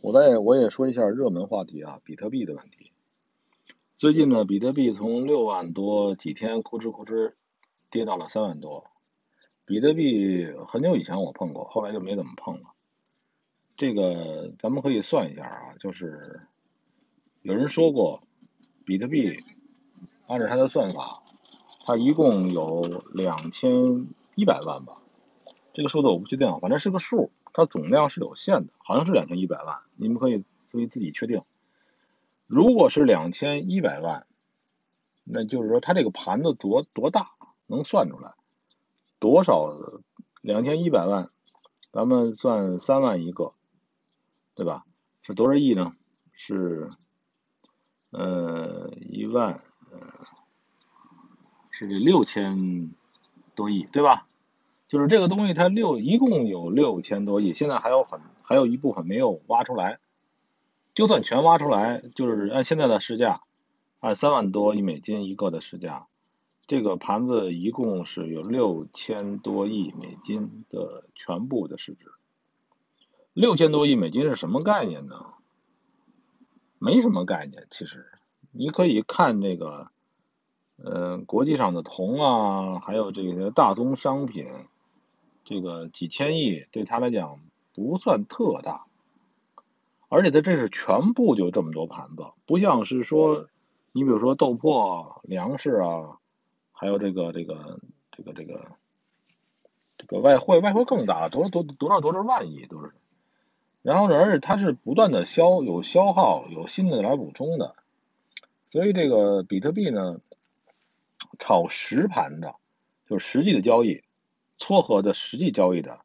我再我也说一下热门话题啊，比特币的问题。最近呢，比特币从六万多几天哭哧哭哧跌到了三万多。比特币很久以前我碰过，后来就没怎么碰了。这个咱们可以算一下啊，就是有人说过，比特币按照它的算法，它一共有两千一百万吧，这个数字我不确定，反正是个数。它总量是有限的，好像是两千一百万，你们可以可以自己确定。如果是两千一百万，那就是说它这个盘子多多大，能算出来多少？两千一百万，咱们算三万一个，对吧？是多少亿呢？是呃一万，是六千多亿，对吧？就是这个东西，它六一共有六千多亿，现在还有很还有一部分没有挖出来。就算全挖出来，就是按现在的市价，按三万多亿美金一个的市价，这个盘子一共是有六千多亿美金的全部的市值。六千多亿美金是什么概念呢？没什么概念，其实你可以看这个，呃，国际上的铜啊，还有这些大宗商品。这个几千亿对他来讲不算特大，而且他这是全部就这么多盘子，不像是说你比如说豆粕、粮食啊，还有这个这个这个这个这个外汇，外汇更大，多多多少多少万亿都是。然后，而且它是不断的消有消耗，有新的来补充的，所以这个比特币呢，炒实盘的，就是实际的交易。撮合的实际交易的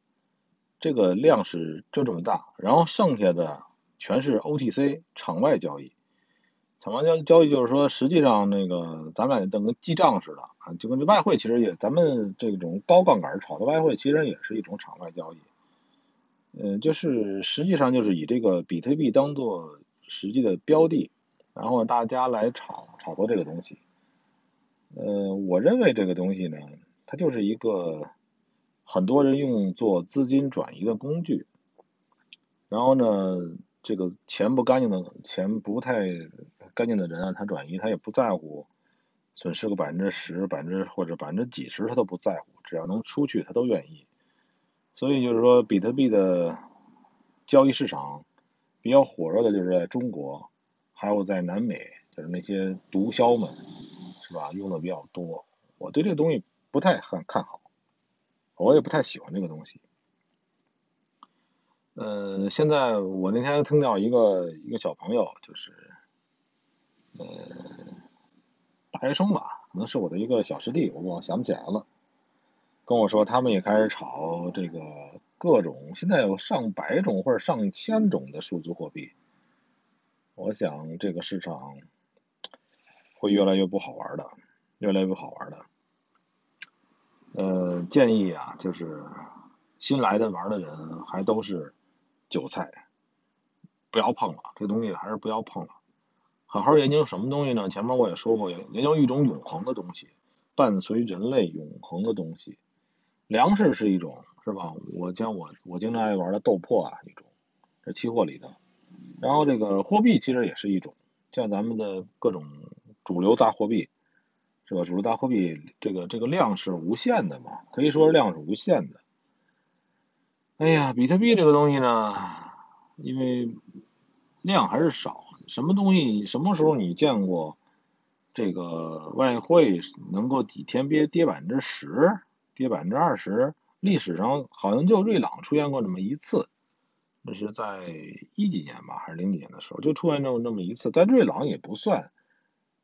这个量是就这么大，然后剩下的全是 OTC 场外交易。场外交交易就是说，实际上那个咱们俩等跟记账似的啊，就跟这外汇其实也，咱们这种高杠杆炒的外汇其实也是一种场外交易。嗯，就是实际上就是以这个比特币当做实际的标的，然后大家来炒炒作这个东西。呃，我认为这个东西呢，它就是一个。很多人用做资金转移的工具，然后呢，这个钱不干净的钱不太干净的人啊，他转移他也不在乎损失个百分之十、百分之或者百分之几十，他都不在乎，只要能出去他都愿意。所以就是说，比特币的交易市场比较火热的就是在中国，还有在南美，就是那些毒枭们是吧，用的比较多。我对这个东西不太很看好。我也不太喜欢这个东西。呃，现在我那天听到一个一个小朋友，就是呃大学生吧，可能是我的一个小师弟，我我想不起来了。跟我说，他们也开始炒这个各种，现在有上百种或者上千种的数字货币。我想这个市场会越来越不好玩的，越来越不好玩的。建议啊，就是新来的玩的人还都是韭菜，不要碰了，这东西还是不要碰了。好好研究什么东西呢？前面我也说过，研究一种永恒的东西，伴随人类永恒的东西。粮食是一种，是吧？我像我我经常爱玩的豆粕啊，一种，这期货里的。然后这个货币其实也是一种，像咱们的各种主流大货币。是吧？主流大货币这个这个量是无限的嘛？可以说量是无限的。哎呀，比特币这个东西呢，因为量还是少，什么东西什么时候你见过这个外汇能够几天跌跌百分之十、跌百分之二十？历史上好像就瑞朗出现过这么一次，那是在一几年吧，还是零几年的时候就出现这么那么一次，但瑞朗也不算。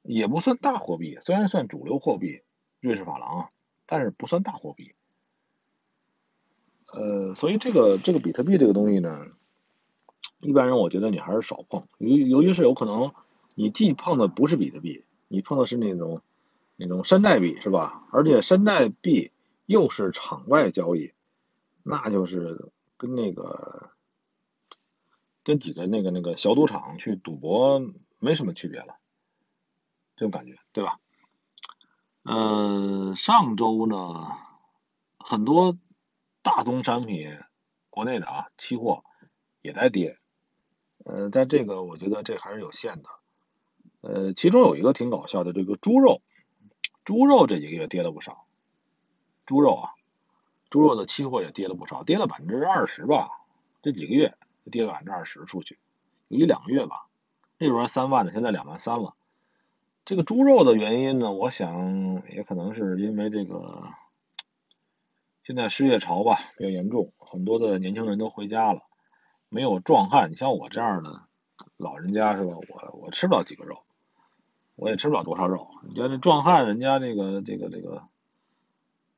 也不算大货币，虽然算主流货币，瑞士法郎，但是不算大货币。呃，所以这个这个比特币这个东西呢，一般人我觉得你还是少碰，由由于是有可能你既碰的不是比特币，你碰的是那种那种山寨币是吧？而且山寨币又是场外交易，那就是跟那个跟几个那个那个小赌场去赌博没什么区别了。这种感觉，对吧？呃，上周呢，很多大宗商品，国内的啊，期货也在跌，呃，但这个我觉得这还是有限的。呃，其中有一个挺搞笑的，这个猪肉，猪肉这几个月跌了不少。猪肉啊，猪肉的期货也跌了不少，跌了百分之二十吧。这几个月跌了百分之二十出去，有一两个月吧，那时候三万的，现在两万三了。这个猪肉的原因呢，我想也可能是因为这个现在失业潮吧比较严重，很多的年轻人都回家了，没有壮汉。你像我这样的老人家是吧？我我吃不了几个肉，我也吃不了多少肉。你像这壮汉，人家这个这个这个，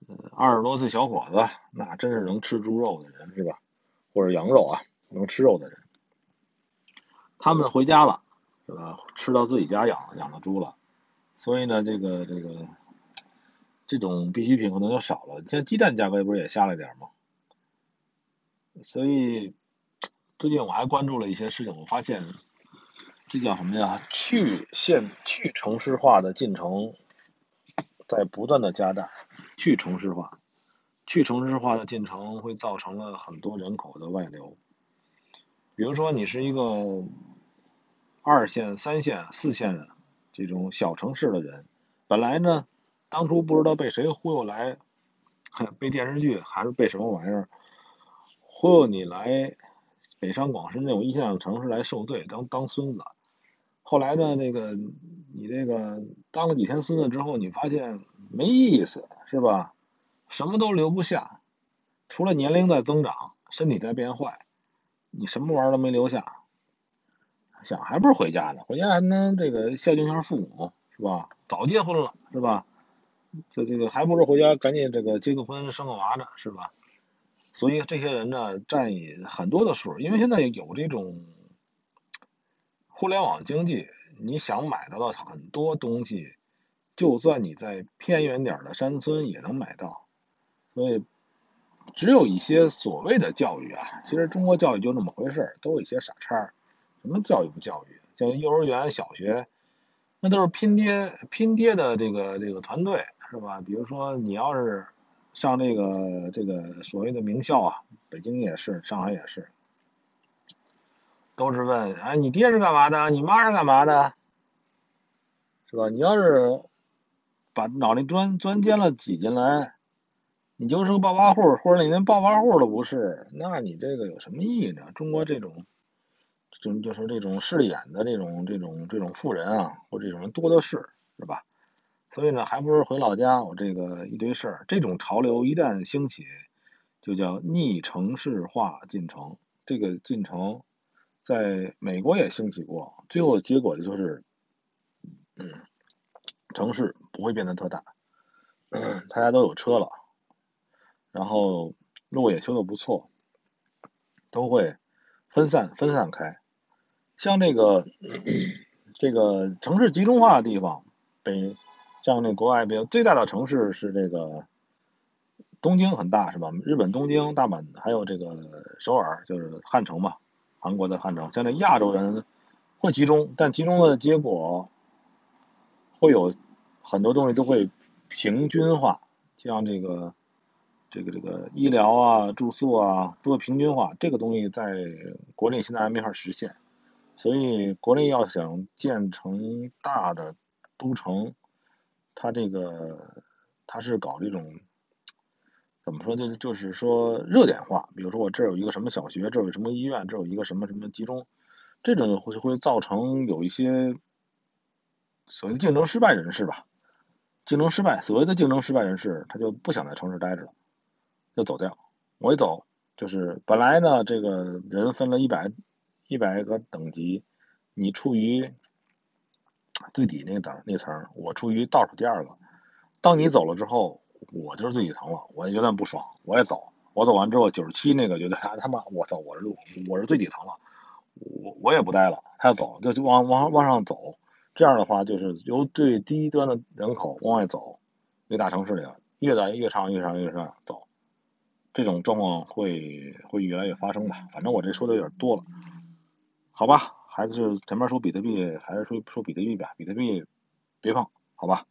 呃，二十多岁小伙子，那真是能吃猪肉的人是吧？或者羊肉啊，能吃肉的人，他们回家了是吧？吃到自己家养养的猪了。所以呢，这个这个这种必需品可能就少了。像鸡蛋价格不是也下来点吗？所以最近我还关注了一些事情，我发现这叫什么呀？去县去城市化的进程在不断的加大。去城市化，去城市化的进程会造成了很多人口的外流。比如说，你是一个二线、三线、四线人。这种小城市的人，本来呢，当初不知道被谁忽悠来，被电视剧还是被什么玩意儿忽悠你来北上广深这种一线城市来受罪，当当孙子。后来呢，那个你这个当了几天孙子之后，你发现没意思，是吧？什么都留不下，除了年龄在增长，身体在变坏，你什么玩意儿都没留下。想还不是回家呢，回家还能这个孝敬一下父母，是吧？早结婚了，是吧？就这个还不如回家赶紧这个结个婚生个娃呢，是吧？所以这些人呢占很多的数，因为现在有这种互联网经济，你想买到的很多东西，就算你在偏远点的山村也能买到。所以只有一些所谓的教育啊，其实中国教育就那么回事都有一些傻叉。什么教育不教育？像幼儿园、小学，那都是拼爹拼爹的这个这个团队，是吧？比如说你要是上这个这个所谓的名校啊，北京也是，上海也是，都是问：哎，你爹是干嘛的？你妈是干嘛的？是吧？你要是把脑袋钻钻尖了挤进来，你就是个暴发户，或者你连暴发户都不是，那你这个有什么意义呢？中国这种。就就是这种势利眼的这种这种这种富人啊，或这种人多的是，是吧？所以呢，还不如回老家，我这个一堆事儿。这种潮流一旦兴起，就叫逆城市化进程。这个进程在美国也兴起过，最后结果就是，嗯，城市不会变得特大，大家都有车了，然后路也修的不错，都会分散分散开。像这个这个城市集中化的地方，北像那国外比较最大的城市是这个东京很大是吧？日本东京、大阪还有这个首尔，就是汉城嘛，韩国的汉城。像这亚洲人会集中，但集中的结果会有很多东西都会平均化，像这个这个这个医疗啊、住宿啊都会平均化，这个东西在国内现在还没法实现。所以，国内要想建成大的都城，它这个它是搞这种怎么说？就就是说热点化。比如说，我这儿有一个什么小学，这儿有什么医院，这儿有一个什么什么集中，这种会会造成有一些所谓竞争失败人士吧。竞争失败，所谓的竞争失败人士，他就不想在城市待着了，就走掉。我一走，就是本来呢，这个人分了一百。一百个等级，你处于最底那个等那层，我处于倒数第二个。当你走了之后，我就是最底层了，我有点不爽，我也走。我走完之后，九十七那个觉得他他妈，我操，我是我是最底层了，我我也不待了，他要走就就往往往上走。这样的话，就是由最低端的人口往外走，那大城市里越来越长越长越长走，这种状况会会越来越发生吧。反正我这说的有点多了。好吧，还是前面说比特币，还是说说比特币吧。比特币别碰，好吧。